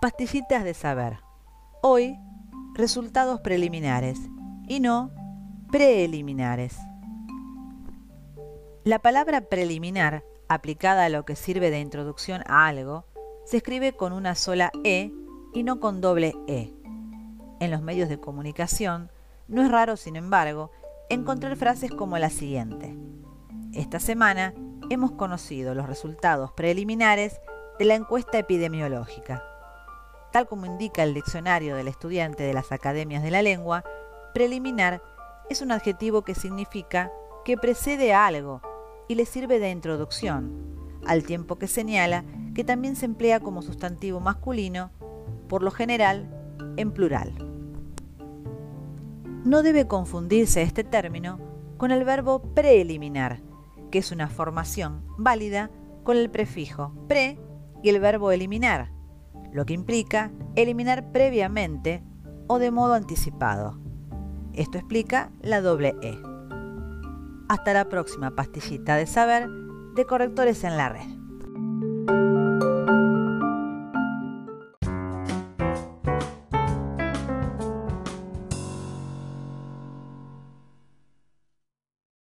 Pastillitas de saber. Hoy, resultados preliminares y no preliminares. La palabra preliminar, aplicada a lo que sirve de introducción a algo, se escribe con una sola E y no con doble E. En los medios de comunicación, no es raro, sin embargo, encontrar frases como la siguiente. Esta semana hemos conocido los resultados preliminares de la encuesta epidemiológica. Tal como indica el diccionario del estudiante de las academias de la lengua, preliminar es un adjetivo que significa que precede a algo y le sirve de introducción, al tiempo que señala que también se emplea como sustantivo masculino, por lo general en plural. No debe confundirse este término con el verbo preeliminar, que es una formación válida con el prefijo pre y el verbo eliminar, lo que implica eliminar previamente o de modo anticipado. Esto explica la doble E. Hasta la próxima pastillita de saber de correctores en la red.